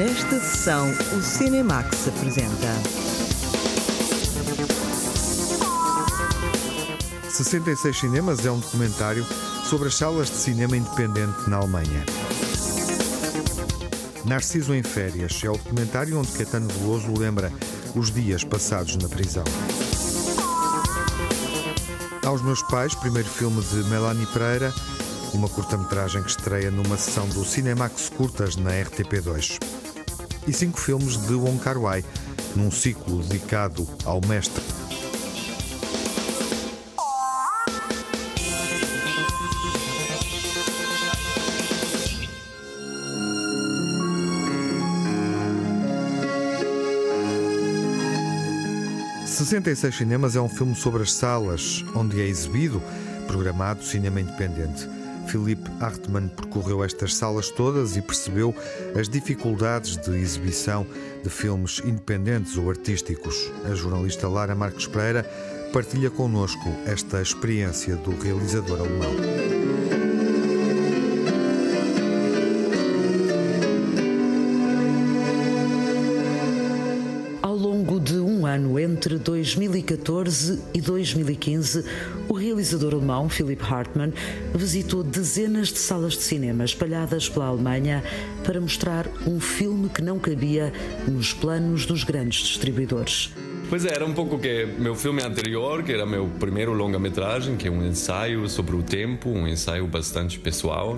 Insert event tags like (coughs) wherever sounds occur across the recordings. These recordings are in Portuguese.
Nesta sessão, o Cinemax apresenta. 66 Cinemas é um documentário sobre as salas de cinema independente na Alemanha. Narciso em Férias é o documentário onde Caetano Veloso lembra os dias passados na prisão. Aos Meus Pais, primeiro filme de Melanie Pereira, uma curta-metragem que estreia numa sessão do Cinemax Curtas na RTP2. E cinco filmes de Wong Kar-wai, num ciclo dedicado ao mestre. ...66 Cinemas é um filme sobre as salas onde é exibido, programado cinema independente. Philippe Hartmann percorreu estas salas todas e percebeu as dificuldades de exibição de filmes independentes ou artísticos. A jornalista Lara Marques Pereira partilha connosco esta experiência do realizador alemão. Entre 2014 e 2015, o realizador alemão Philipp Hartmann visitou dezenas de salas de cinema espalhadas pela Alemanha para mostrar um filme que não cabia nos planos dos grandes distribuidores. Pois é, era um pouco que meu filme anterior, que era meu primeiro longa-metragem, que é um ensaio sobre o tempo, um ensaio bastante pessoal.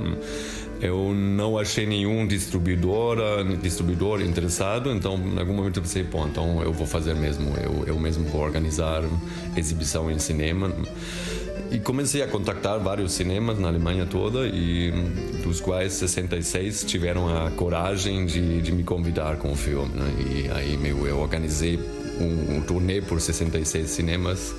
Eu não achei nenhum distribuidor, distribuidor interessado, então em algum momento eu pensei, bom, então eu vou fazer mesmo, eu, eu mesmo vou organizar exibição em cinema. E comecei a contactar vários cinemas na Alemanha toda, e dos quais 66 tiveram a coragem de, de me convidar com o filme. Né? E aí meu, eu organizei um, um turnê por 66 cinemas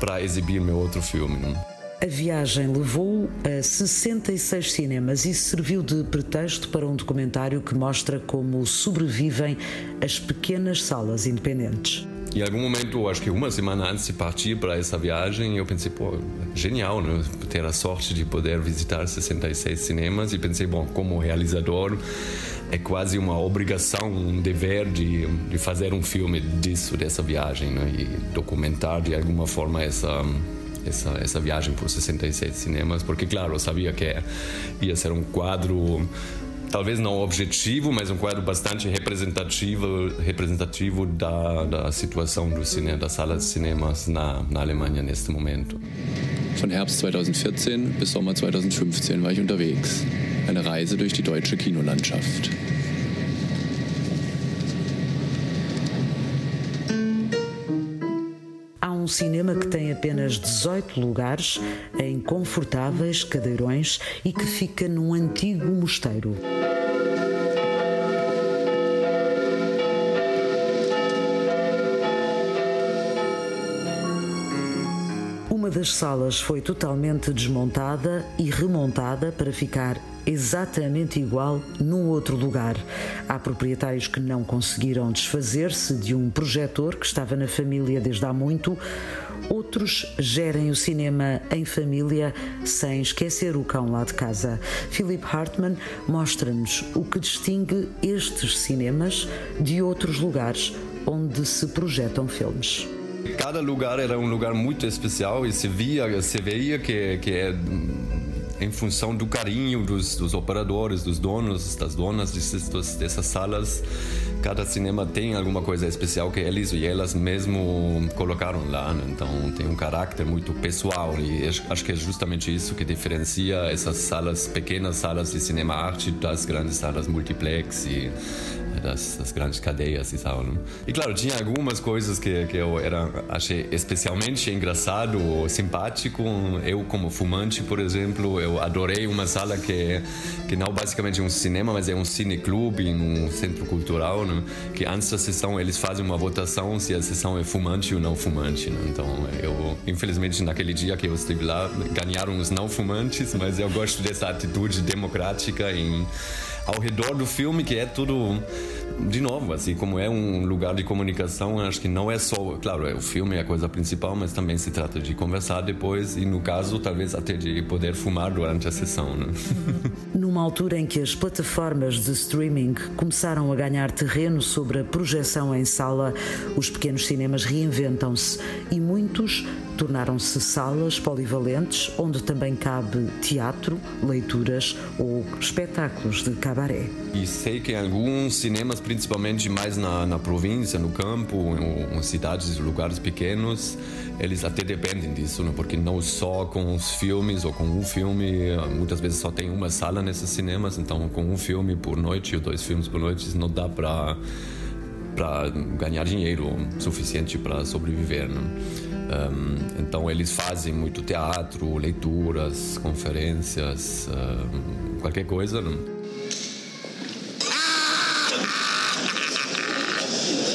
para exibir meu outro filme. Né? A viagem levou a 66 cinemas e serviu de pretexto para um documentário que mostra como sobrevivem as pequenas salas independentes. Em algum momento, acho que uma semana antes de partir para essa viagem, eu pensei, pô, genial, né? Ter a sorte de poder visitar 66 cinemas e pensei, bom, como realizador, é quase uma obrigação, um dever de, de fazer um filme disso, dessa viagem, né? E documentar de alguma forma essa essa, essa viagem por 66 cinemas, porque, claro, eu sabia que ia ser um quadro talvez não objetivo, mas um quadro bastante representativo, representativo da, da situação do cinema, das salas de cinemas na, na Alemanha neste momento. Von Herbst 2014 bis Sommer 2015 war ich unterwegs. Eine Reise durch die deutsche Kinolandschaft. Um cinema que tem apenas 18 lugares em confortáveis cadeirões e que fica num antigo mosteiro. Uma das salas foi totalmente desmontada e remontada para ficar exatamente igual num outro lugar. Há proprietários que não conseguiram desfazer-se de um projetor que estava na família desde há muito. Outros gerem o cinema em família sem esquecer o cão lá de casa. Philip Hartmann mostra-nos o que distingue estes cinemas de outros lugares onde se projetam filmes. Cada lugar era um lugar muito especial e se via, se veia que, que é em função do carinho dos, dos operadores, dos donos, das donas desses, dessas salas. Cada cinema tem alguma coisa especial que eles e elas mesmo colocaram lá. Né? Então tem um caráter muito pessoal e acho que é justamente isso que diferencia essas salas, pequenas salas de cinema arte das grandes salas multiplex e das, das, grandes cadeias e tal. Né? E claro, tinha algumas coisas que, que eu era, achei especialmente engraçado ou simpático. Eu, como fumante, por exemplo, eu adorei uma sala que, que não basicamente é um cinema, mas é um cineclube, um centro cultural, né? que antes da sessão eles fazem uma votação se a sessão é fumante ou não fumante. Né? Então, eu, infelizmente, naquele dia que eu estive lá, ganharam os não fumantes, mas eu gosto dessa atitude democrática em ao redor do filme, que é tudo de novo, assim, como é um lugar de comunicação, acho que não é só, claro, é, o filme é a coisa principal, mas também se trata de conversar depois e, no caso, talvez até de poder fumar durante a sessão. Né? (laughs) Numa altura em que as plataformas de streaming começaram a ganhar terreno sobre a projeção em sala, os pequenos cinemas reinventam-se e muitos tornaram-se salas polivalentes onde também cabe teatro, leituras ou espetáculos de cabaré. E sei que alguns cinemas, principalmente mais na, na província, no campo, em, em cidades, lugares pequenos, eles até dependem disso, né? porque não só com os filmes ou com um filme, muitas vezes só tem uma sala cinemas, então com um filme por noite ou dois filmes por noite não dá para para ganhar dinheiro suficiente para sobreviver. Né? Um, então eles fazem muito teatro, leituras, conferências, um, qualquer coisa. Né?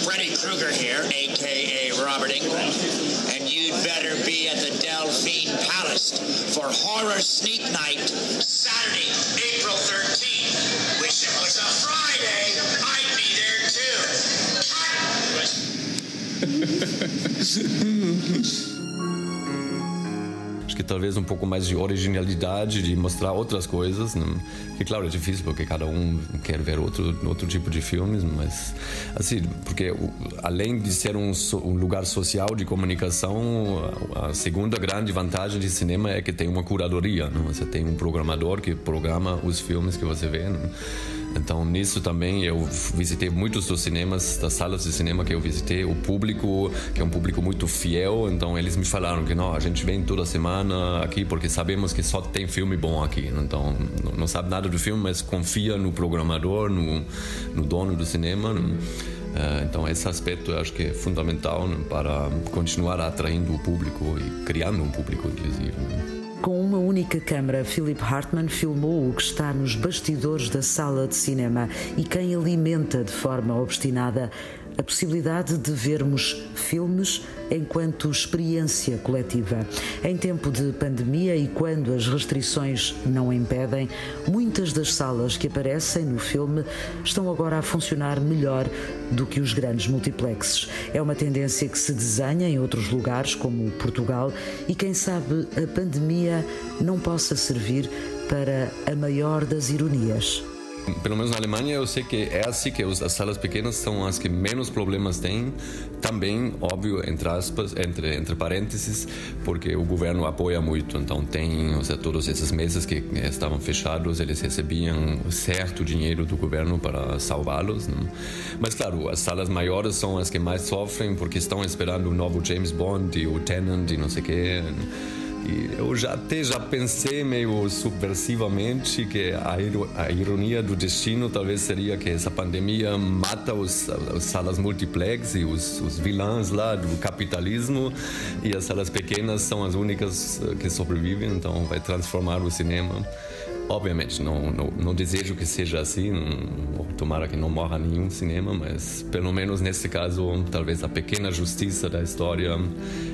Freddy Krueger here, aka Robert England, better be at the Delphine Palace for Horror Sneak Night, Saturday, April 13th. Wish it was a Friday, I'd be there too. (laughs) Que talvez um pouco mais de originalidade, de mostrar outras coisas. Né? Que, claro, é difícil porque cada um quer ver outro, outro tipo de filmes, mas, assim, porque além de ser um, um lugar social de comunicação, a segunda grande vantagem de cinema é que tem uma curadoria. Né? Você tem um programador que programa os filmes que você vê. Né? Então, nisso também eu visitei muitos dos cinemas, das salas de cinema que eu visitei, o público, que é um público muito fiel, então eles me falaram que não, a gente vem toda semana aqui porque sabemos que só tem filme bom aqui. Então, não sabe nada do filme, mas confia no programador, no, no dono do cinema. Eh, então, esse aspecto eu acho que é fundamental para continuar atraindo o público e criando um público, inclusive. Com uma única câmara, Philip Hartman filmou o que está nos bastidores da sala de cinema e quem alimenta de forma obstinada a possibilidade de vermos filmes enquanto experiência coletiva. Em tempo de pandemia e quando as restrições não impedem, muitas das salas que aparecem no filme estão agora a funcionar melhor do que os grandes multiplexes. É uma tendência que se desenha em outros lugares, como Portugal, e quem sabe a pandemia não possa servir para a maior das ironias. Pelo menos na Alemanha eu sei que é assim que as salas pequenas são as que menos problemas têm. Também, óbvio, entre aspas, entre, entre parênteses, porque o governo apoia muito. Então tem, ou seja, todos esses meses que estavam fechados, eles recebiam certo dinheiro do governo para salvá-los. Né? Mas claro, as salas maiores são as que mais sofrem porque estão esperando o novo James Bond e o Tenant e não sei o quê. Eu já até já pensei meio subversivamente que a, a ironia do destino talvez seria que essa pandemia mata os, as salas multiplex e os, os vilãs lá do capitalismo. E as salas pequenas são as únicas eh, que sobrevivem, então vai transformar o cinema Obviamente, não, não, não, desejo que seja assim, não, tomara que não morra nenhum cinema, mas pelo menos nesse caso, talvez a pequena justiça da história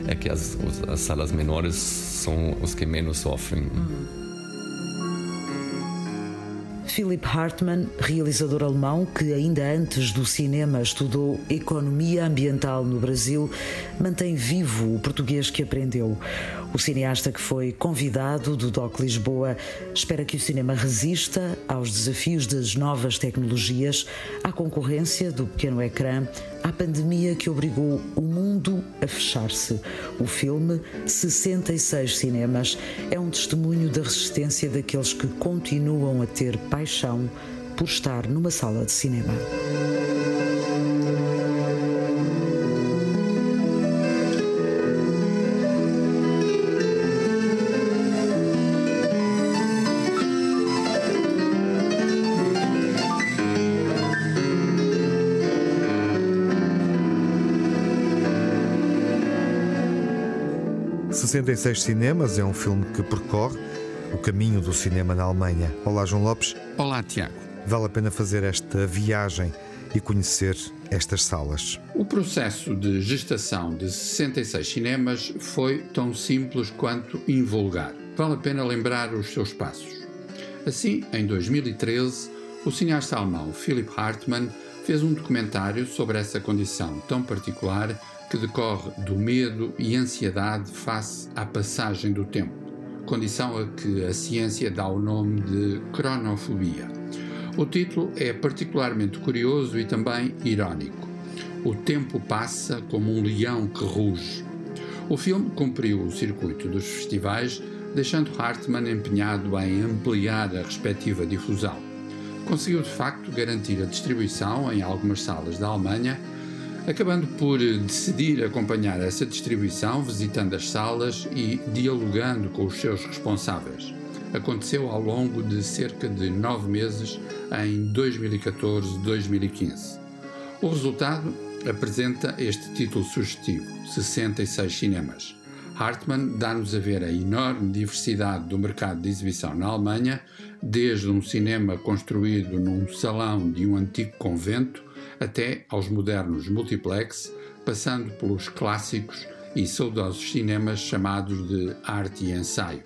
é que as, as salas menores são os que menos sofrem. Uhum. Philip Hartmann, realizador alemão que ainda antes do cinema estudou economia ambiental no Brasil, mantém vivo o português que aprendeu. O cineasta que foi convidado do DOC Lisboa espera que o cinema resista aos desafios das novas tecnologias, à concorrência do pequeno ecrã, à pandemia que obrigou o mundo a fechar-se. O filme 66 Cinemas é um testemunho da resistência daqueles que continuam a ter paixão por estar numa sala de cinema. 66 Cinemas é um filme que percorre o caminho do cinema na Alemanha. Olá, João Lopes. Olá, Tiago. Vale a pena fazer esta viagem e conhecer estas salas. O processo de gestação de 66 cinemas foi tão simples quanto invulgar. Vale a pena lembrar os seus passos. Assim, em 2013, o cineasta alemão Philipp Hartmann fez um documentário sobre essa condição tão particular que decorre do medo e ansiedade face à passagem do tempo condição a que a ciência dá o nome de cronofobia. O título é particularmente curioso e também irónico. O tempo passa como um leão que ruge. O filme cumpriu o circuito dos festivais, deixando Hartmann empenhado em ampliar a respectiva difusão. Conseguiu de facto garantir a distribuição em algumas salas da Alemanha acabando por decidir acompanhar essa distribuição, visitando as salas e dialogando com os seus responsáveis. Aconteceu ao longo de cerca de nove meses em 2014-2015. O resultado apresenta este título sugestivo: 66 cinemas. Hartmann dá-nos a ver a enorme diversidade do mercado de exibição na Alemanha, desde um cinema construído num salão de um antigo convento até aos modernos multiplex, passando pelos clássicos e saudosos cinemas chamados de arte e ensaio.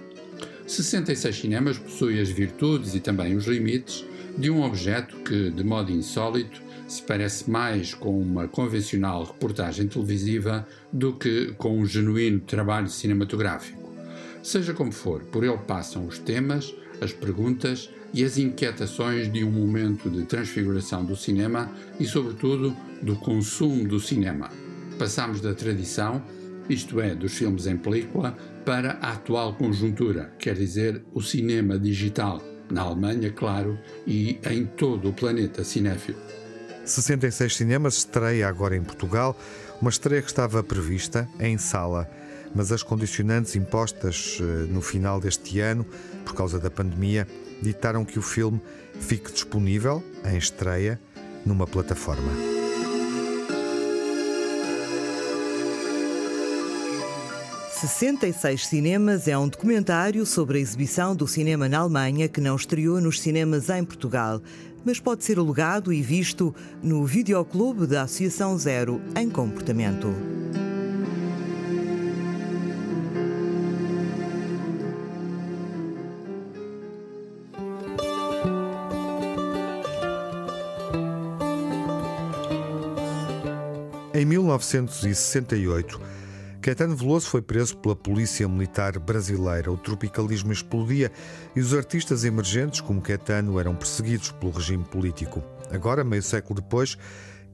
66 cinemas possui as virtudes e também os limites de um objeto que, de modo insólito, se parece mais com uma convencional reportagem televisiva do que com um genuíno trabalho cinematográfico. Seja como for, por ele passam os temas, as perguntas e as inquietações de um momento de transfiguração do cinema e, sobretudo, do consumo do cinema. Passamos da tradição, isto é, dos filmes em película, para a atual conjuntura, quer dizer, o cinema digital, na Alemanha, claro, e em todo o planeta cinéfilo. 66 Cinemas estreia agora em Portugal, uma estreia que estava prevista em sala, mas as condicionantes impostas eh, no final deste ano, por causa da pandemia, ditaram que o filme fique disponível, em estreia, numa plataforma. «66 Cinemas» é um documentário sobre a exibição do cinema na Alemanha que não estreou nos cinemas em Portugal, mas pode ser alugado e visto no Videoclube da Associação Zero em Comportamento. Em 1968, Caetano Veloso foi preso pela Polícia Militar Brasileira. O tropicalismo explodia e os artistas emergentes, como Caetano, eram perseguidos pelo regime político. Agora, meio século depois,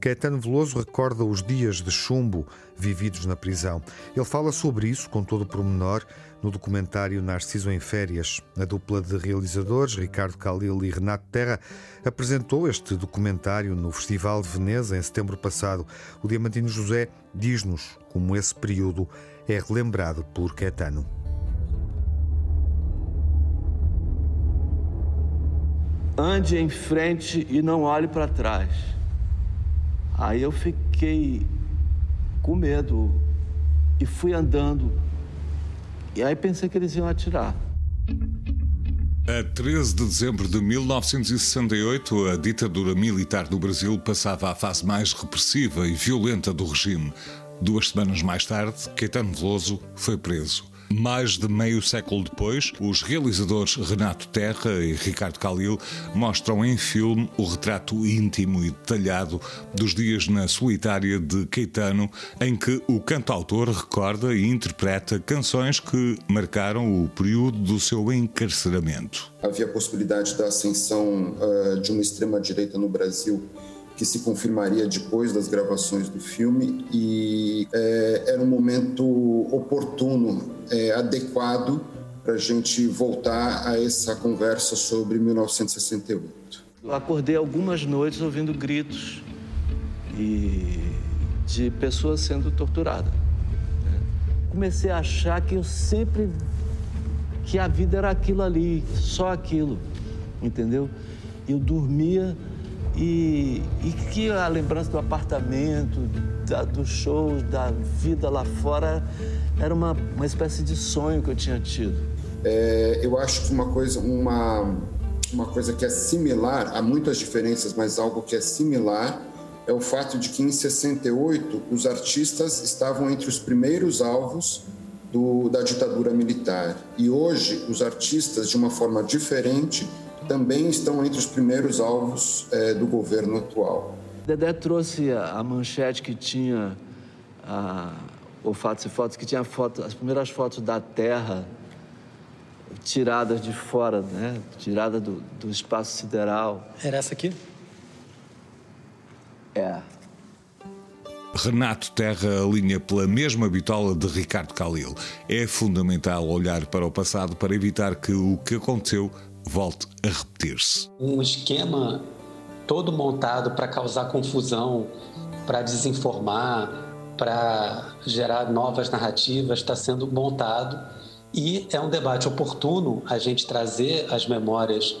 Caetano Veloso recorda os dias de chumbo vividos na prisão. Ele fala sobre isso com todo o pormenor no documentário Narciso em Férias. A dupla de realizadores, Ricardo Calil e Renato Terra, apresentou este documentário no Festival de Veneza em setembro passado. O Diamantino José diz-nos como esse período é relembrado por Caetano. Ande em frente e não olhe para trás. Aí eu fiquei com medo e fui andando. E aí pensei que eles iam atirar. A 13 de dezembro de 1968, a ditadura militar do Brasil passava à fase mais repressiva e violenta do regime. Duas semanas mais tarde, Caetano Veloso foi preso. Mais de meio século depois, os realizadores Renato Terra e Ricardo Calil mostram em filme o retrato íntimo e detalhado dos dias na solitária de Caetano, em que o cantautor recorda e interpreta canções que marcaram o período do seu encarceramento. Havia a possibilidade da ascensão uh, de uma extrema-direita no Brasil que se confirmaria depois das gravações do filme e é, era um momento oportuno, é, adequado para a gente voltar a essa conversa sobre 1968. Eu acordei algumas noites ouvindo gritos e de pessoas sendo torturadas. Né? Comecei a achar que eu sempre que a vida era aquilo ali, só aquilo, entendeu? Eu dormia e, e que a lembrança do apartamento, da, dos shows, da vida lá fora, era uma, uma espécie de sonho que eu tinha tido. É, eu acho que uma coisa, uma, uma coisa que é similar, há muitas diferenças, mas algo que é similar é o fato de que em 68 os artistas estavam entre os primeiros alvos do, da ditadura militar. E hoje os artistas, de uma forma diferente, também estão entre os primeiros alvos é, do governo atual. Dedé trouxe a, manchete que tinha a, o Fatos e Fotos, que tinha foto, as primeiras fotos da Terra tiradas de fora, né? Tirada do, do espaço sideral. Era essa aqui? É. Renato Terra alinha pela mesma bitola de Ricardo Calil. É fundamental olhar para o passado para evitar que o que aconteceu volte a repetir-se. Um esquema todo montado para causar confusão, para desinformar, para gerar novas narrativas está sendo montado e é um debate oportuno a gente trazer as memórias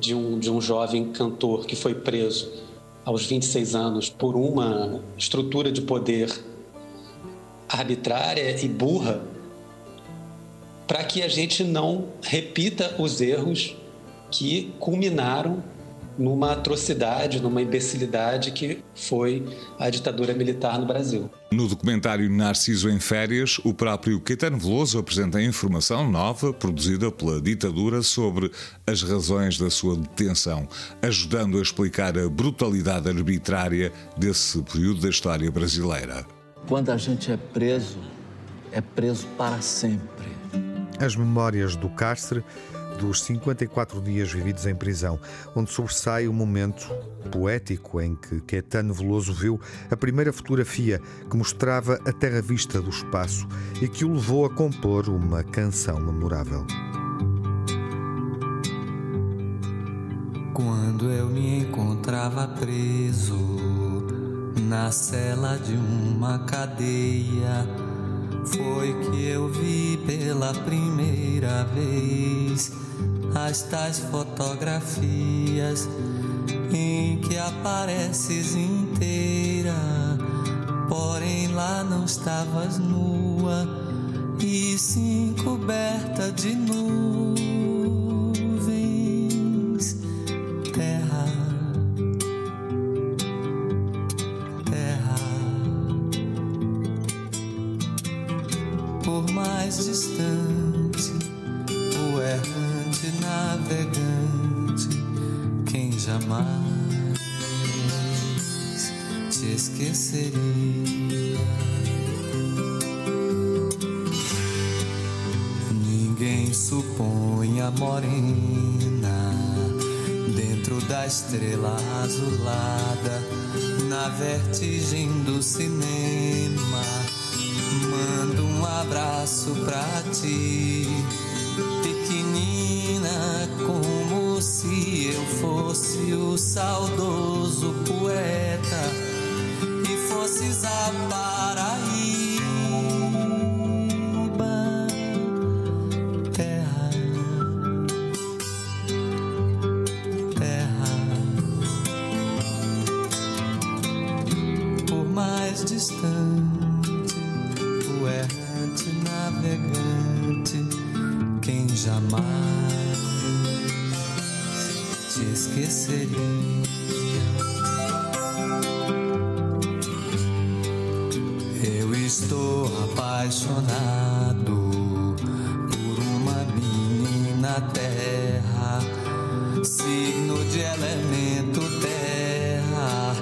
de um, de um jovem cantor que foi preso aos 26 anos por uma estrutura de poder arbitrária e burra, para que a gente não repita os erros que culminaram numa atrocidade, numa imbecilidade que foi a ditadura militar no Brasil. No documentário Narciso em Férias, o próprio Caetano Veloso apresenta informação nova produzida pela ditadura sobre as razões da sua detenção, ajudando a explicar a brutalidade arbitrária desse período da história brasileira. Quando a gente é preso, é preso para sempre. As memórias do cárcere dos 54 dias vividos em prisão, onde sobressai o momento poético em que Caetano Veloso viu a primeira fotografia que mostrava a terra vista do espaço e que o levou a compor uma canção memorável. Quando eu me encontrava preso na cela de uma cadeia, foi que eu vi pela primeira vez as tais fotografias em que apareces inteira, porém lá não estavas nua e sim coberta de nuvens, vertigem do cinema. Estou apaixonado por uma menina terra, signo de elemento terra.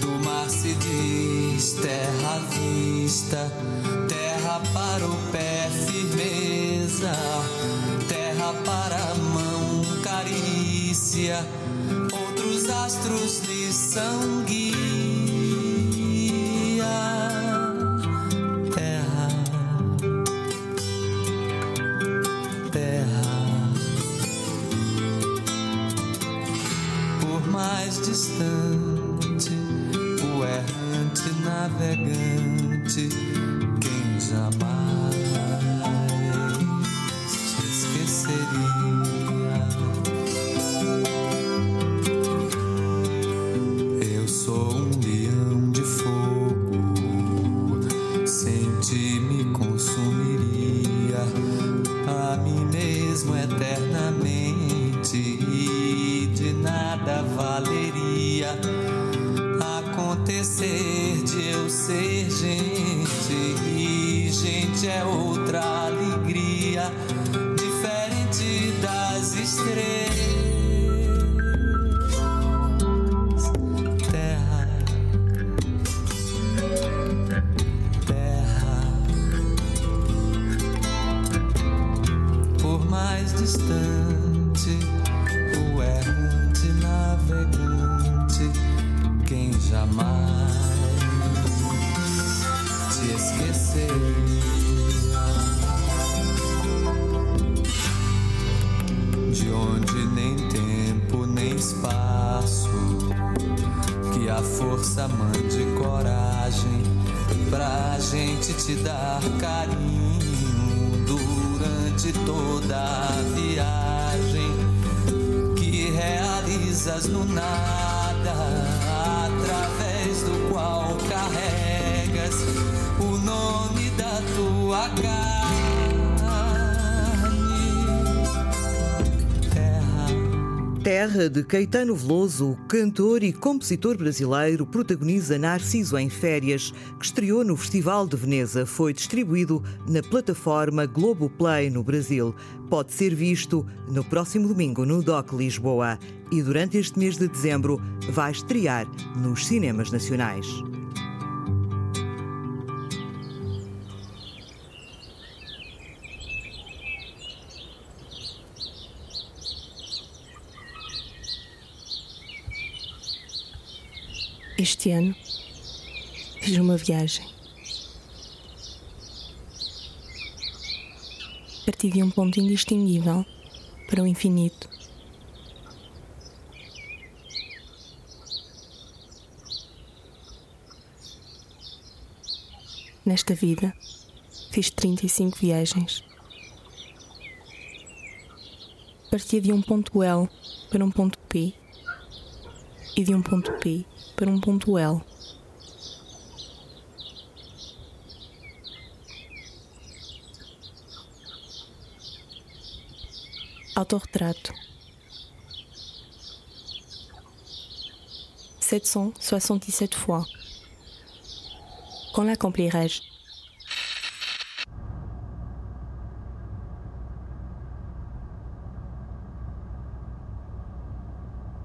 Do mar se diz terra vista, terra para o pé firmeza, terra para a mão carícia. Outros astros lhe são mais distante, o errante navegante, quem jamais te esqueceria. De onde nem tempo nem espaço, que a força mande coragem pra gente te dar carinho durante toda a viagem que realizas no nada, através do qual Terra de Caetano Veloso, o cantor e compositor brasileiro, protagoniza Narciso em Férias, que estreou no Festival de Veneza. Foi distribuído na plataforma Globoplay no Brasil. Pode ser visto no próximo domingo no DOC Lisboa. E durante este mês de dezembro vai estrear nos cinemas nacionais. Este ano fiz uma viagem. Parti de um ponto indistinguível para o infinito. Nesta vida, fiz 35 viagens. Partia de um ponto L para um ponto P e de um ponto P para um ponto L. Autorretrato 767 fois. Quand l'accomplirai-je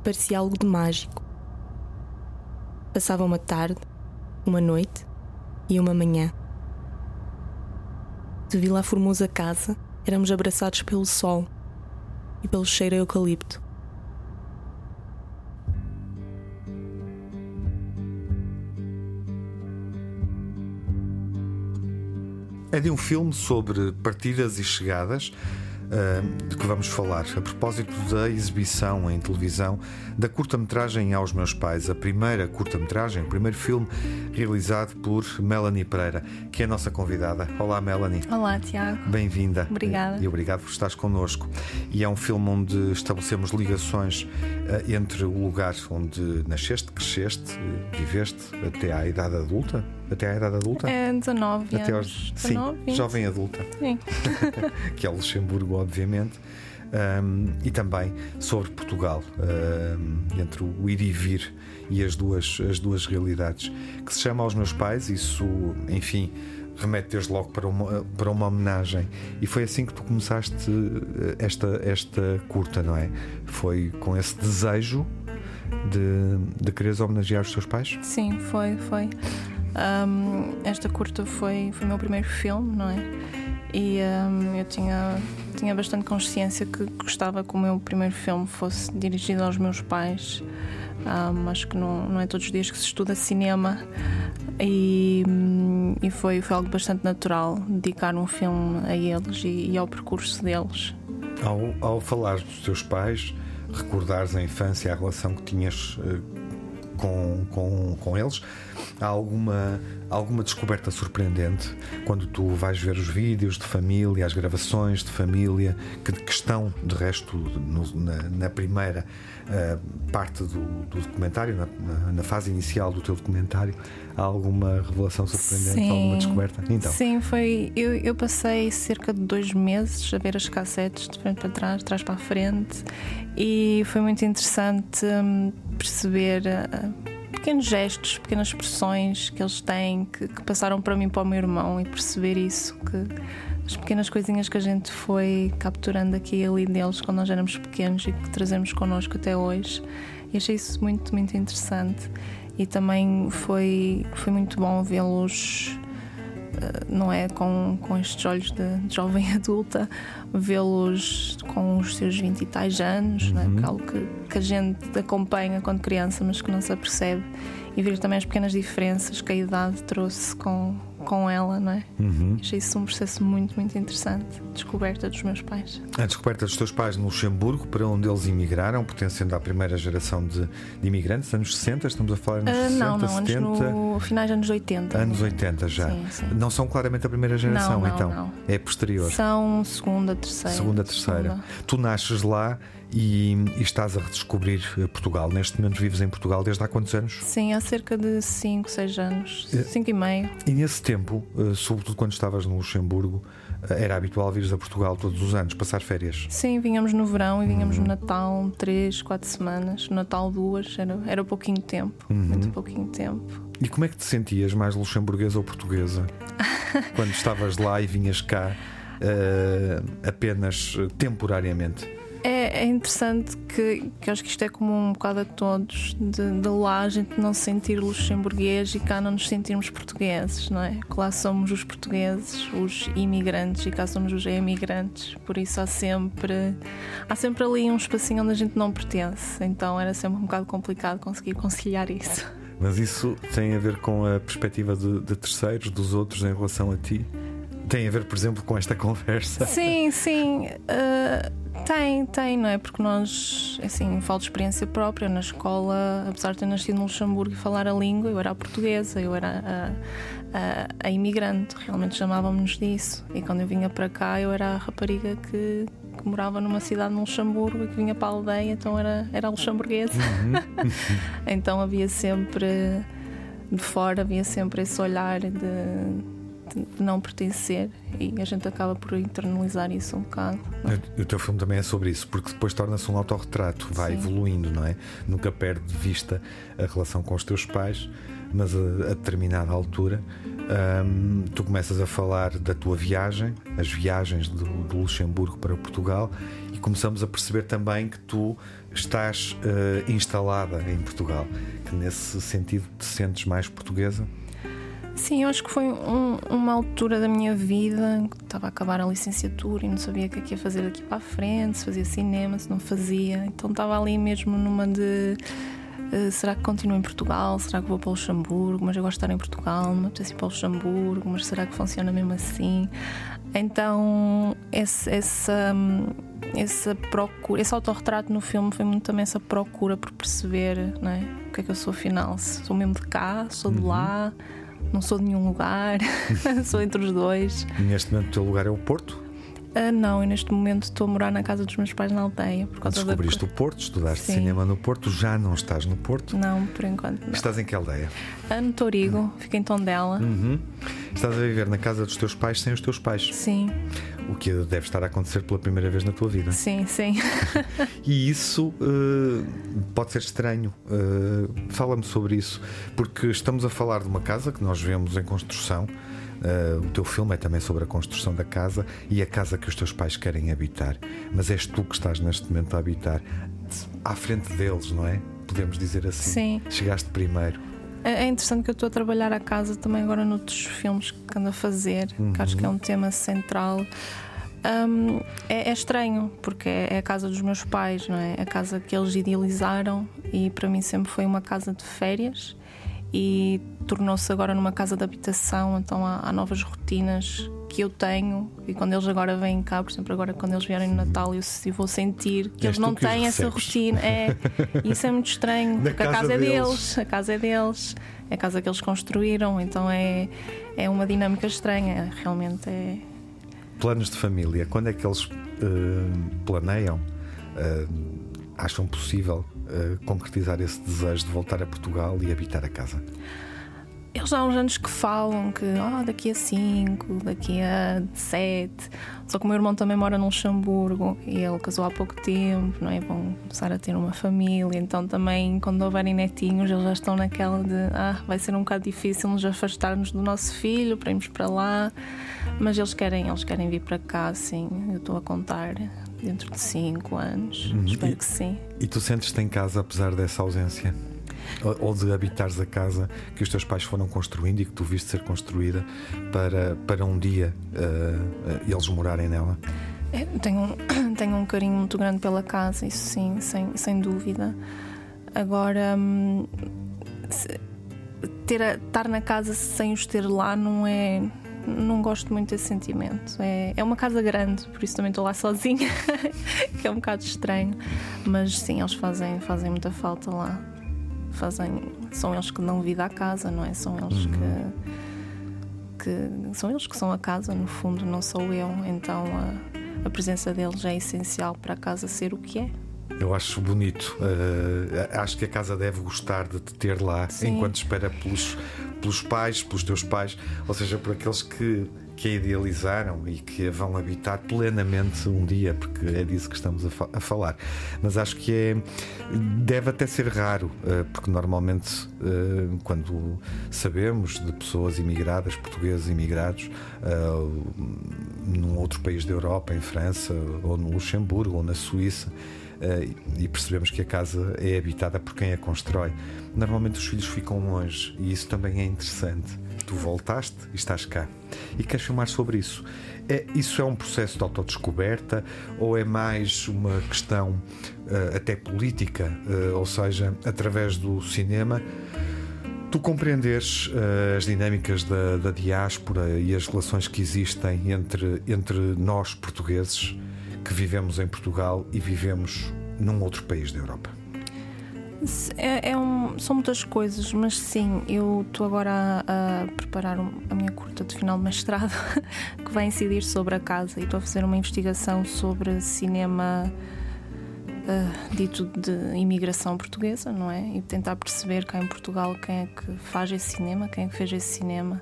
Parecia algo de mágico. Passava uma tarde, uma noite e uma manhã. De Vila Formosa casa, éramos abraçados pelo sol e pelo cheiro a eucalipto. É de um filme sobre partidas e chegadas uh, de que vamos falar. A propósito da exibição em televisão da curta-metragem Aos Meus Pais, a primeira curta-metragem, o primeiro filme realizado por Melanie Pereira, que é a nossa convidada. Olá, Melanie. Olá, Tiago. Bem-vinda. Obrigada. E obrigado por estares connosco. E é um filme onde estabelecemos ligações uh, entre o lugar onde nasceste, cresceste, viveste até à idade adulta. Até à idade adulta? É 19 Até anos. aos, 19, sim, 20. jovem adulta. Sim. (laughs) que é Luxemburgo, obviamente. Um, e também sobre Portugal, um, entre o ir e vir e as duas, as duas realidades, que se chama aos meus pais, isso, enfim, remete desde logo para uma, para uma homenagem. E foi assim que tu começaste eh, esta, esta curta, não é? Foi com esse desejo de, de quereres homenagear os teus pais? Sim, foi, foi. Um, esta curta foi, foi meu primeiro filme, não é? E um, eu tinha, tinha bastante consciência que gostava que o meu primeiro filme fosse dirigido aos meus pais. Um, acho que não, não é todos os dias que se estuda cinema e, e foi, foi algo bastante natural dedicar um filme a eles e, e ao percurso deles. Ao, ao falar dos teus pais, recordares a infância, a relação que tinhas eh, com, com, com eles, há alguma, alguma descoberta surpreendente quando tu vais ver os vídeos de família, as gravações de família, que, que estão, de resto, no- na, na primeira eh, parte do, do documentário, na, na- na fase inicial do teu documentário, há alguma revelação surpreendente, alguma descoberta? Então, Sim, foi. Eu, eu passei cerca de dois meses a ver as cassetes de frente para trás, de trás para a frente, e foi muito interessante hum, perceber ah, pequenos gestos, pequenas expressões que eles têm, que, que passaram para mim para o meu irmão, e perceber isso, que as pequenas coisinhas que a gente foi capturando aqui e ali deles quando nós éramos pequenos e que trazemos connosco até hoje. E achei isso muito, muito interessante. E também foi, foi muito bom vê-los não é? Com, com estes olhos de, de jovem (laughs) adulta, vê-los com os seus 20 e tais anos, uhum. não é? algo que, que a gente acompanha quando criança, mas que não se apercebe, e ver também as pequenas diferenças que a idade trouxe com, com ela, não é? Uhum. Achei isso um processo muito, muito interessante. Descoberta dos meus pais. A descoberta dos teus pais no Luxemburgo, para onde eles emigraram, pertencendo à primeira geração de, de imigrantes, anos 60, estamos a falar nos uh, 60, não, não, 70. Anos no finais dos anos 80. Anos 80 já. Sim, sim. Não são claramente a primeira geração, não, não, então. Não. É posterior. São segunda, terceira. Segunda, terceira. Segunda. Tu nasces lá e, e, estás a redescobrir eh, Portugal. Neste momento vives em Portugal desde há quantos anos? Sim, há cerca de 5, 6 anos. 5 e meio. E nesse tempo, eh, sobretudo quando estavas no Luxemburgo, eh, era habitual vires a Portugal todos os anos, passar férias? Sim, vinhamos no verão e vinhamos uhum. no Natal, 3, 4 semanas. No Natal, duas, era, era pouquinho tempo. Uhum. Muito pouquinho tempo. E como é que te sentias mais luxemburguesa ou portuguesa? (laughs) quando estavas lá e vinhas cá uh, apenas temporariamente? É, é, interessante que, que acho que isto é comum um bocado a todos, de, de lá a gente não se sentir luxemburguês e cá não nos sentirmos portugueses, não é? Que lá somos os portugueses, os imigrantes e cá somos os emigrantes, por isso há sempre, há sempre ali um espacinho onde a gente não pertence, então era sempre um bocado complicado conseguir conciliar isso. Mas isso tem a ver com a perspectiva de, de terceiros, dos outros em relação a ti? Tem a ver, por exemplo, com esta (laughs) conversa? Sim, sim. Uh, tem, tem, não é? Porque nós, assim, falo de experiência própria. Na escola, apesar de ter nascido no Luxemburgo e falar a língua, eu era a portuguesa, eu era a, a, a imigrante. Realmente chamávamos disso. E quando eu vinha para cá, eu era a rapariga que, que morava numa cidade no Luxemburgo e que vinha para a aldeia, então era, era luxemburguesa. Uhum. (laughs) então havia sempre, de fora, havia sempre esse olhar de de não pertencer e a gente acaba por internalizar isso um bocado. É? O teu filme também é sobre isso, porque depois torna-se um autorretrato, vai Sim. evoluindo, não é? Nunca perde de vista a relação com os teus pais, mas a, a determinada altura um, tu começas a falar da tua viagem, as viagens do, do, Luxemburgo para Portugal, e começamos a perceber também que tu estás uh, instalada em Portugal, que nesse sentido te sentes mais portuguesa. Sim, eu acho que foi um, uma altura da minha vida que estava a acabar a licenciatura e não sabia o que é que ia fazer daqui para a frente, se fazia cinema, se não fazia. Então estava ali mesmo numa de. Uh, será que continuo em Portugal? Será que vou para o Luxemburgo? Mas eu gosto de estar em Portugal, não me apetece ir para o Luxemburgo, mas será que funciona mesmo assim? Então, esse, essa, essa procura, esse autorretrato no filme foi muito também essa procura por perceber não é? o que é que eu sou afinal. Se sou mesmo de cá, sou de uhum. Não sou de nenhum lugar, (laughs) sou entre os dois. E neste momento o teu lugar é o Porto? Uh, não, e neste momento estou a morar na casa dos meus pais na aldeia. Por causa Descobriste da... o Porto, estudaste Sim. cinema no Porto, já não estás no Porto? Não, por enquanto não. Estás em que aldeia? Uh, no Torigo, uhum. fico em Tondela. Uhum. Estás a viver na casa dos teus pais sem os teus pais? Sim. O que deve estar a acontecer pela primeira vez na tua vida. Sim, sim. (laughs) e isso uh, pode ser estranho. Fala-me sobre isso, porque estamos a falar de uma casa que nós vemos em construção Uh, o teu filme é também sobre a construção da casa e a casa que os teus pais querem habitar. Mas és tu que estás neste momento a habitar à frente deles, não é? Podemos dizer assim. Sim. Chegaste primeiro. É, é interessante que eu estou a trabalhar a casa também agora noutros filmes que ando a fazer, uhum. que acho que é um tema central. Um, é, é, estranho, porque é, é, a casa dos meus pais, não é? A casa que eles idealizaram e para mim sempre foi uma casa de férias e tornou-se agora numa casa de habitação, então há, há, novas rotinas que eu tenho e quando eles agora vêm cá, por exemplo, agora quando eles vierem no Natal, eu, eu vou sentir que eles não que têm essa rotina. É, isso é muito estranho, (laughs) porque a casa é deles. é deles, a casa é deles, é a casa que eles construíram, então é, é uma dinâmica estranha, realmente é. Planos de família, quando é que eles uh, planeiam? Uh, acham possível uh, concretizar esse desejo de voltar a Portugal e habitar a casa? Eles há uns anos que falam que oh, daqui a 5, daqui a 7. Só que o meu irmão também mora no Luxemburgo e ele casou há pouco tempo, não é? Vão começar a ter uma família, então também quando houverem netinhos eles já estão naquela de ah, vai ser um bocado difícil nos afastarmos do nosso filho para irmos para lá. Mas eles querem, eles querem vir para cá, sim. Eu estou a contar dentro de 5 anos. Uhum. Espero e, que sim. E tu sentes-te em casa apesar dessa ausência? Ou de habitares a casa que os teus pais foram construindo e que tu viste ser construída para, para um dia uh, eles morarem nela? É, tenho, (coughs) tenho um carinho muito grande pela casa, isso sim, sem, sem dúvida. Agora, hum, ter a, estar na casa sem os ter lá não é. Não gosto muito desse sentimento. É, é uma casa grande, por isso também estou lá sozinha, (laughs) que é um bocado estranho. Mas sim, eles fazem, fazem muita falta lá. Fazem, são eles que dão vida à casa, não é? São eles uhum. que, que. São eles que são a casa, no fundo, não sou eu. Então a, a presença deles é essencial para a casa ser o que é. Eu acho bonito. Uh, acho que a casa deve gostar de te ter lá Sim. enquanto espera pelos, pelos pais, pelos teus pais, ou seja, por aqueles que, que a idealizaram e que a vão habitar plenamente um dia, porque é disso que estamos a, fa a falar. Mas acho que é. deve até ser raro, uh, porque normalmente, uh, quando sabemos de pessoas imigradas, portugueses imigrados, num outro país da Europa, em França, ou no Luxemburgo, ou na Suíça, uh, e percebemos que a casa é habitada por quem a constrói. Normalmente os filhos ficam longe e isso também é interessante. Tu voltaste e estás cá. E queres filmar sobre isso? É, isso é um processo de autodescoberta ou é mais uma questão uh, até política? Uh, ou seja, através do cinema tu compreenderes uh, as dinâmicas da, da, diáspora e as relações que existem entre, entre nós portugueses que vivemos em Portugal e vivemos num outro país da Europa? É, é um, são muitas coisas, mas sim, eu estou agora a, a preparar um, a minha curta de final de mestrado (laughs) que vai incidir sobre a casa e estou a fazer uma investigação sobre cinema uh, dito de imigração portuguesa, não é? E tentar perceber cá em Portugal quem é que faz esse cinema, quem é que fez esse cinema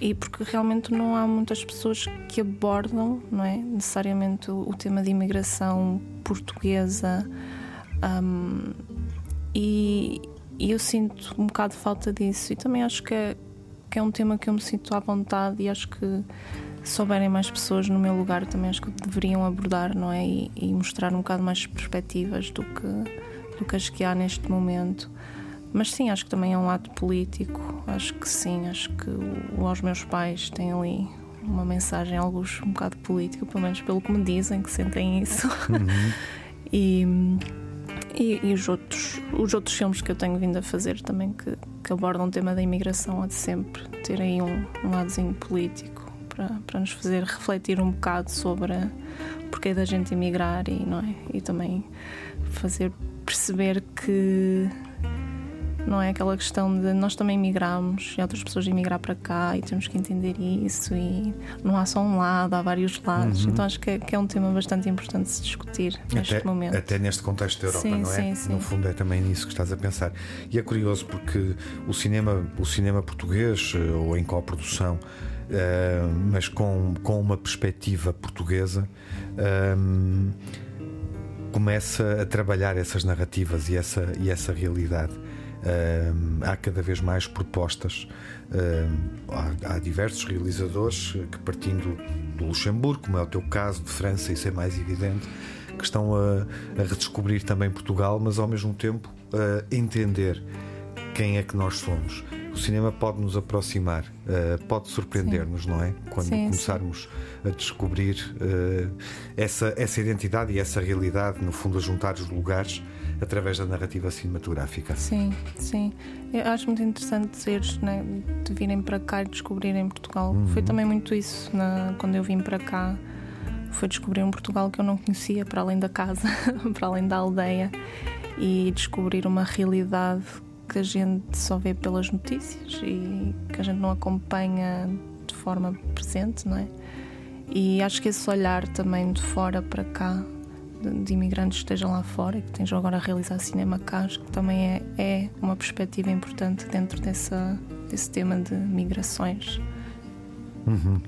e porque realmente não há muitas pessoas que abordam não é necessariamente o, o tema de imigração portuguesa um, e, e, eu sinto um bocado de falta disso e também acho que é, que é um tema que eu me sinto à vontade e acho que se souberem mais pessoas no meu lugar também acho que deveriam abordar não é e, e mostrar um bocado mais perspectivas do que do que as que há neste momento mas sim, acho que também é um ato político. Acho que sim, acho que o, os meus pais têm ali uma mensagem, alguns um bocado política, pelo menos pelo que me dizem, que sentem isso. Uhum. (laughs) e, e, e, os, outros, os outros filmes que eu tenho vindo a fazer também que, que abordam o tema da imigração há de sempre ter aí um, um ladozinho político para, para nos fazer refletir um bocado sobre o porquê da gente emigrar e, não é? e também fazer perceber que não é aquela questão de nós também migramos e outras pessoas emigrar para cá e temos que entender isso e não há só um lado, há vários lados. Uhum. Então acho que é, que é, um tema bastante importante de se discutir neste até, momento. Até neste contexto da Europa, sim, não é? Sim, sim. No fundo é também nisso que estás a pensar. E é curioso porque o cinema, o cinema português, eh, ou em coprodução, uh, mas com, com uma perspectiva portuguesa. Um, começa a trabalhar essas narrativas e essa, e essa realidade há cada vez mais propostas. há, diversos realizadores que, partindo do Luxemburgo, como é o teu caso, de França, isso é mais evidente, que estão a redescobrir também Portugal, mas ao mesmo tempo a entender quem é que nós somos. O cinema pode nos aproximar, uh, pode surpreender-nos, não é? Quando sim, começarmos sim. a descobrir uh, essa, essa identidade e essa realidade, no fundo, a juntar os lugares através da narrativa cinematográfica. Sim, sim. Eu acho muito interessante dizeres né, de virem para cá e descobrirem Portugal. Uhum. Foi também muito isso na, quando eu vim para cá. Foi descobrir um Portugal que eu não conhecia, para além da casa, (laughs) para além da aldeia, e descobrir uma realidade que a gente só vê pelas notícias e que a gente não acompanha de forma presente, não é? E acho que esse olhar também de fora para cá de imigrantes que estejam lá fora e que estejam agora a realizar cinema cá, que também é, é uma perspectiva importante dentro dessa, desse tema de migrações. Uhum.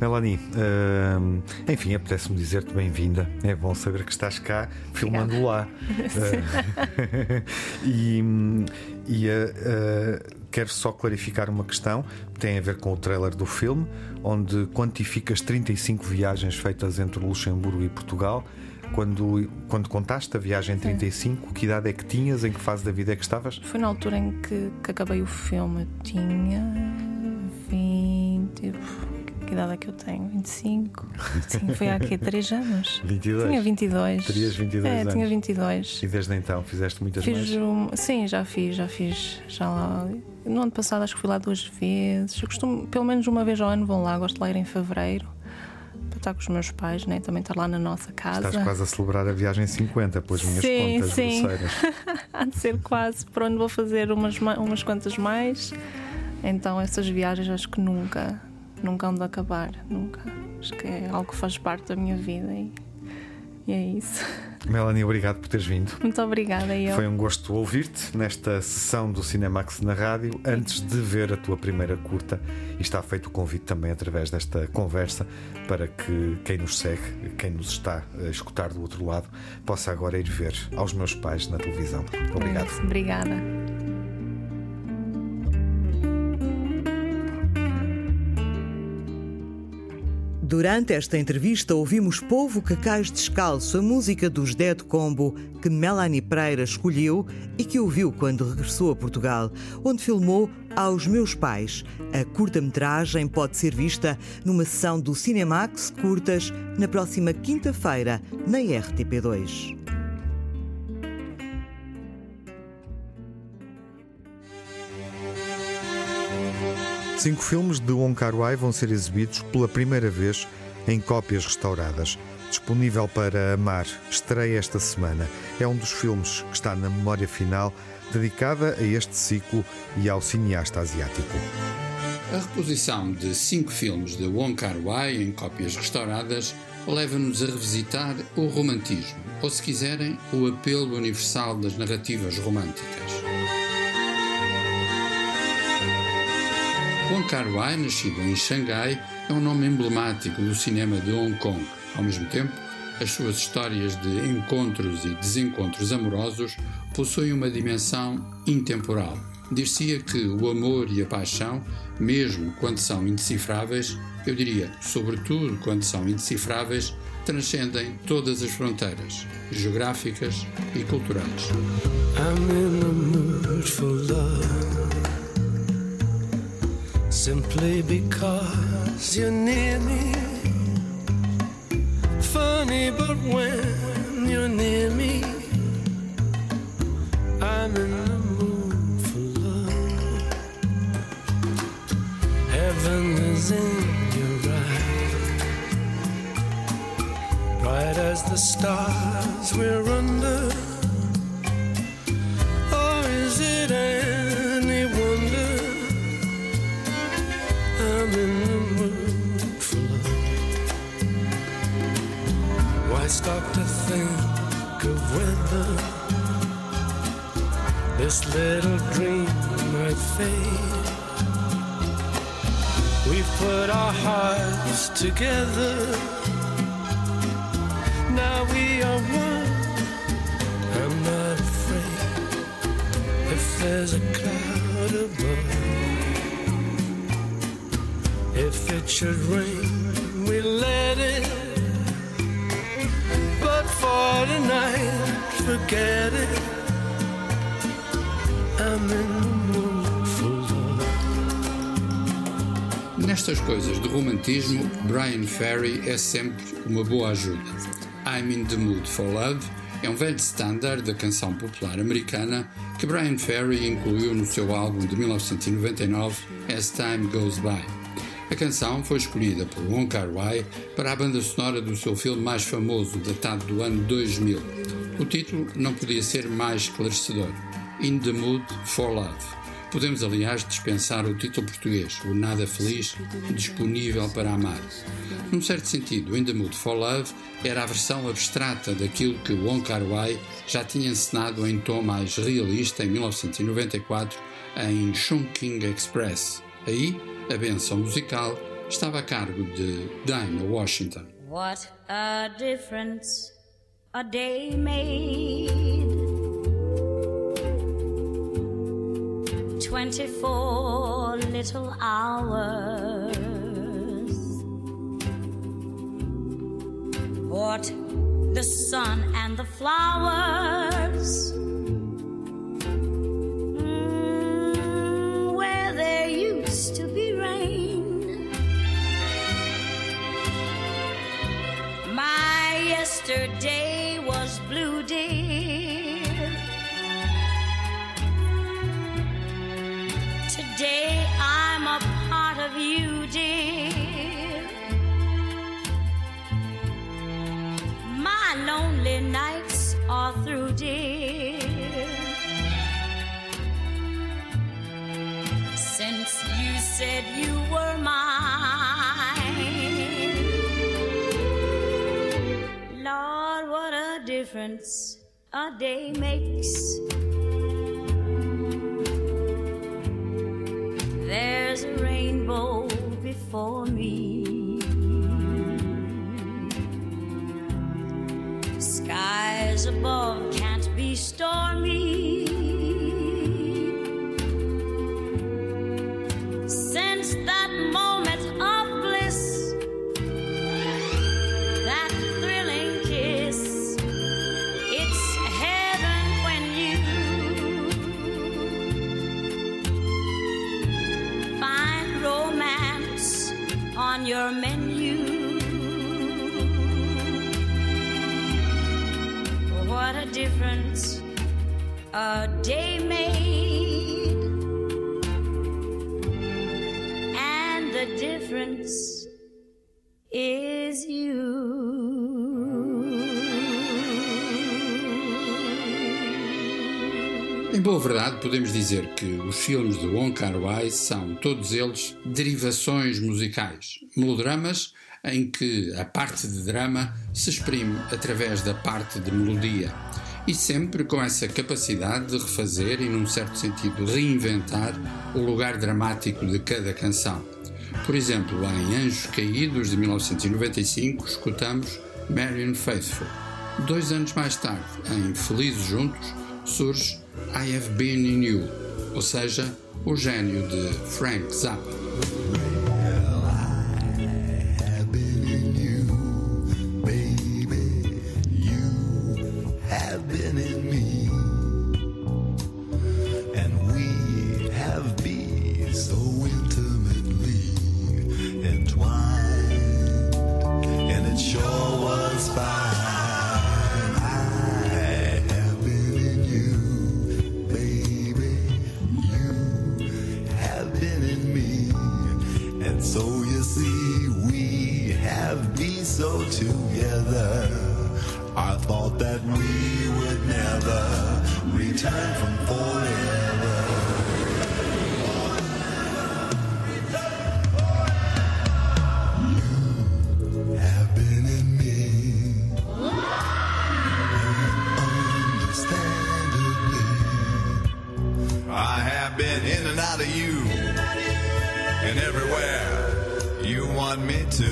Melanie, uh, enfim, apetece-me dizer-te bem-vinda. É bom saber que estás cá filmando lá. Uh, (laughs) (laughs) e e uh, quero só clarificar uma questão, tem a ver com o trailer do filme, onde quantificas 35 viagens feitas entre Luxemburgo e Portugal Quando, quando contaste a viagem em 35, que idade é que tinhas? Em que fase da vida é que estavas? Foi na altura em que, que acabei o filme. Eu tinha 20. Que idade é que eu tenho? 25. (laughs) Sim, foi há aqui 3 anos. 22. Tinha 22. Terias 22 é, anos. tinha 22. E desde então fizeste muitas Fiz um, sim, já fiz, já fiz. Já lá. No ano passado acho que fui lá duas vezes. Eu costumo, pelo menos uma vez ao ano, vou lá, gosto de lá ir em fevereiro para estar com os meus pais, né? também estar lá na nossa casa. Estás quase a celebrar a viagem 50, pelas minhas sim, contas sim. (laughs) Há de ser quase. Por onde vou fazer umas, ma- umas quantas mais. Então essas viagens acho que nunca, nunca hão de acabar. Nunca. Acho que é algo que faz parte da minha vida e, e é isso. Melanie, obrigado por teres vindo. Muito obrigada. Eu. Foi um gosto ouvir-te nesta sessão do Cinemax na rádio antes de ver a tua primeira curta e está feito o convite também através desta conversa para que quem nos segue, quem nos está a escutar do outro lado, possa agora ir ver aos meus pais na televisão. Obrigado. É isso, Obrigada. Durante esta entrevista ouvimos Povo Cacais Descalço, a música dos Dead Combo que Melanie Pereira escolheu e que ouviu quando regressou a Portugal, onde filmou Aos Meus Pais. A curta-metragem pode ser vista numa sessão do Cinemax Curtas na próxima quinta-feira, na RTP2. Cinco filmes de Wong Kar-wai vão ser exibidos pela primeira vez em cópias restauradas. Disponível para amar, estreia esta semana. É um dos filmes que está na memória final dedicada a este ciclo e ao cineasta asiático. A reposição de cinco filmes de Wong Kar-wai em cópias restauradas leva-nos a revisitar o romantismo, ou se quiserem, o apelo universal das narrativas românticas. Wong Kar-wai, nascido em Xangai, é um nome emblemático do cinema de Hong Kong. Ao mesmo tempo, as suas histórias de encontros e desencontros amorosos possuem uma dimensão intemporal. Dir-se-ia que o amor e a paixão, mesmo quando são indecifráveis, eu diria, sobretudo quando são indecifráveis, transcendem todas as fronteiras geográficas e culturais. I'm in the mood for love simply because you're near me. Funny, but when you're near me, I'm in the mood for love. Heaven is in your eyes, bright as the stars we're under. Or is it stop to think of whether this little dream might fade? We've put our hearts together. Now we are one. I'm not afraid if there's a cloud above. If it should rain, we let it. For tonight, forget it. I'm in the mood for love. Nestas coisas de romantismo, Brian Ferry é sempre uma boa ajuda. I'm in the Mood for Love é um velho standard da canção popular americana que Brian Ferry incluiu no seu álbum de 1999 As Time Goes By. A canção foi escolhida por Wong Kar-wai para a banda sonora do seu filme mais famoso, datado do ano 2000. O título não podia ser mais esclarecedor: In the Mood for Love. Podemos, aliás, dispensar o título português, o Nada Feliz, disponível para amar. Num certo sentido, In the Mood for Love era a versão abstrata daquilo que Wong Kar-wai já tinha encenado em tom mais realista em 1994 em Chungking Express. Aí, a benção musical estava a cargo de Dinah Washington. What a difference a day made. 24 little hours. What the sun and the flowers. day. Day makes. Is you. Em boa verdade, podemos dizer que os filmes de Wong Kar-wai são todos eles derivações musicais, melodramas em que a parte de drama se exprime através da parte de melodia e sempre com essa capacidade de refazer e, num certo sentido, reinventar o lugar dramático de cada canção. Por exemplo, em Anjos Caídos de 1995, escutamos Marion Faithful. Dois anos mais tarde, em Felizes Juntos, surge I Have Been in You, ou seja, o gênio de Frank Zappa. You, and everywhere you want me to.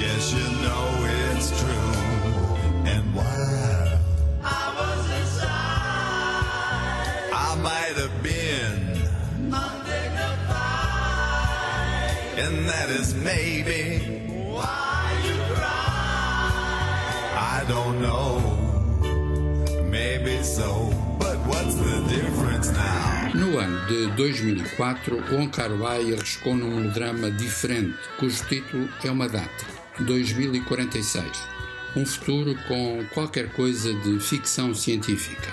Yes, you know it's true. And while I was inside, I might have been undignified, and that is maybe de 2004, Wong Kar-wai arriscou num melodrama diferente, cujo título é uma data, 2046. Um futuro com qualquer coisa de ficção científica.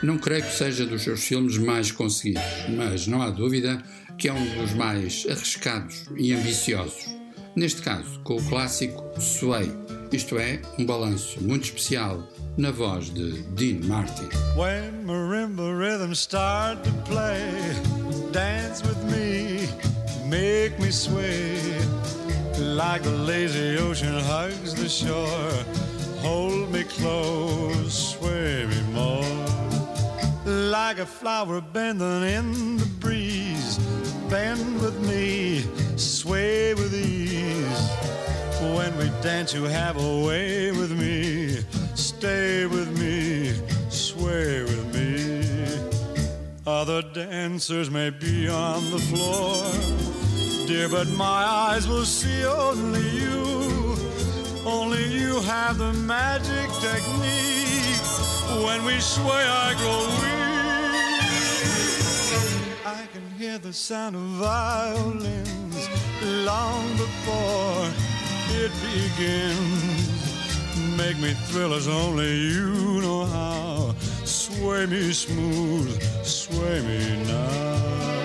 Não creio que seja dos seus filmes mais conseguidos, mas não há dúvida que é um dos mais arriscados e ambiciosos. Neste caso, com o clássico Sway, isto é, um balanço muito especial na voz de Dean Martin. When marimba rhythms start to play, dance with me, make me sway. Like the lazy ocean hugs the shore, hold me close, sway me more. Like a flower bending in the breeze, bend with me, sway with ease. When we dance, you have a way with me. Stay with me, sway with me. Other dancers may be on the floor, dear, but my eyes will see only you. Only you have the magic technique. When we sway, I grow weak. I can hear the sound of violins long before it begins. Make me thrill as only you know how. Sway me smooth, sway me now.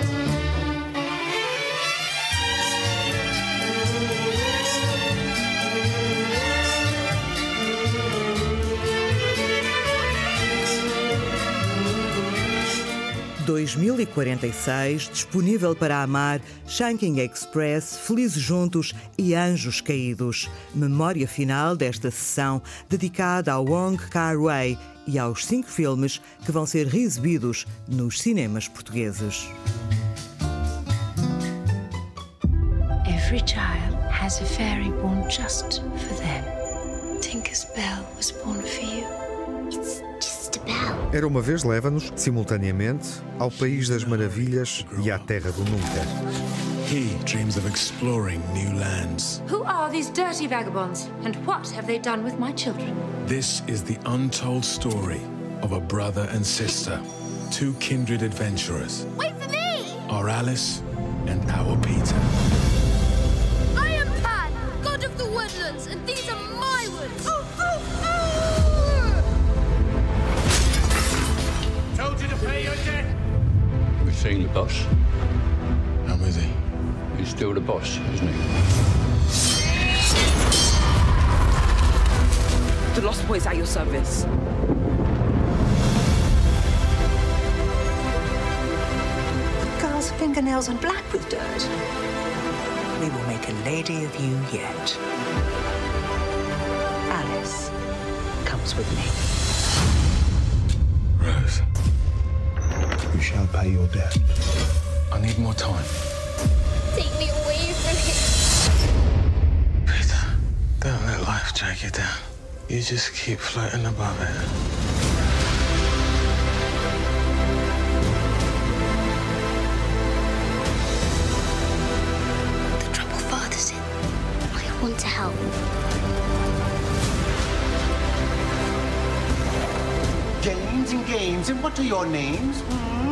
2046, disponível para amar, Shanking Express, Felizes Juntos e Anjos Caídos. Memória final desta sessão dedicada ao Wong Kar-wai e aos cinco filmes que vão ser reexibidos nos cinemas portugueses. Every child has a fairy born just for them. Tinker's Bell was born for you. It's. Era uma vez leva-nos, simultaneamente, ao País das Maravilhas e à Terra do Nunca. He dreams of exploring new lands. Who are these dirty vagabonds? And what have they done with my children? This is the untold story of a brother and sister, two kindred adventurers, Wait for me! our Alice and our Peter. The boss. How is he? He's still the boss, isn't he? The Lost Boys at your service. The Girls' fingernails are black with dirt. We will make a lady of you yet. Alice comes with me. Shall pay your debt. I need more time. Take me away from here. Peter, don't let life drag you down. You just keep floating above it. The trouble father's in. I want to help. Games and games, and what are your names? Hmm?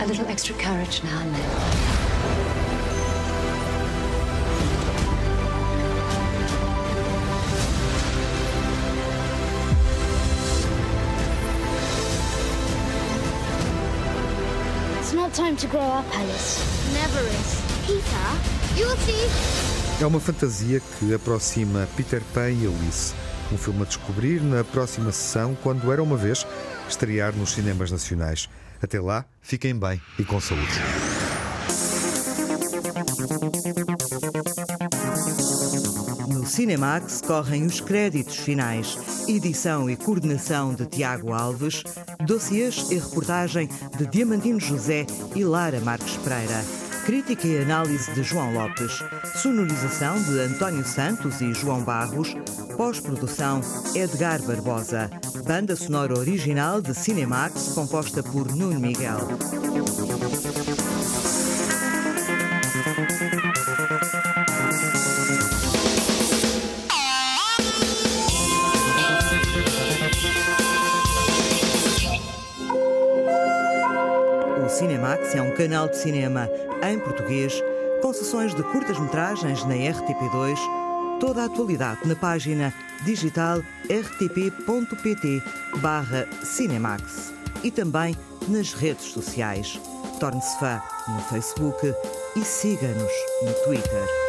A little extra courage now and then. It's not time to grow up, Alice. Never is. Peter, you'll see. É uma fantasia que aproxima Peter Pan e Alice. Um filme a descobrir na próxima sessão, quando era uma vez estrear nos cinemas nacionais. Até lá, fiquem bem e com saúde. No Cinemax correm os créditos finais. Edição e coordenação de Tiago Alves, dossiês e reportagem de Diamantino José e Lara Marques Pereira. Crítica e análise de João Lopes. Sonorização de António Santos e João Barros. Pós-produção Edgar Barbosa. Banda sonora original de Cinemax, composta por Nuno Miguel. O Cinemax é um canal de cinema em português com sessões de curtas-metragens na RTP2, toda a atualidade na página digital rtp.pt barra Cinemax e também nas redes sociais. Torne-se fã no Facebook e siga-nos no Twitter.